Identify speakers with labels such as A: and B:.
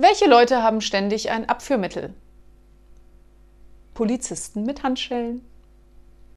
A: Welche Leute haben ständig ein Abführmittel? Polizisten mit Handschellen.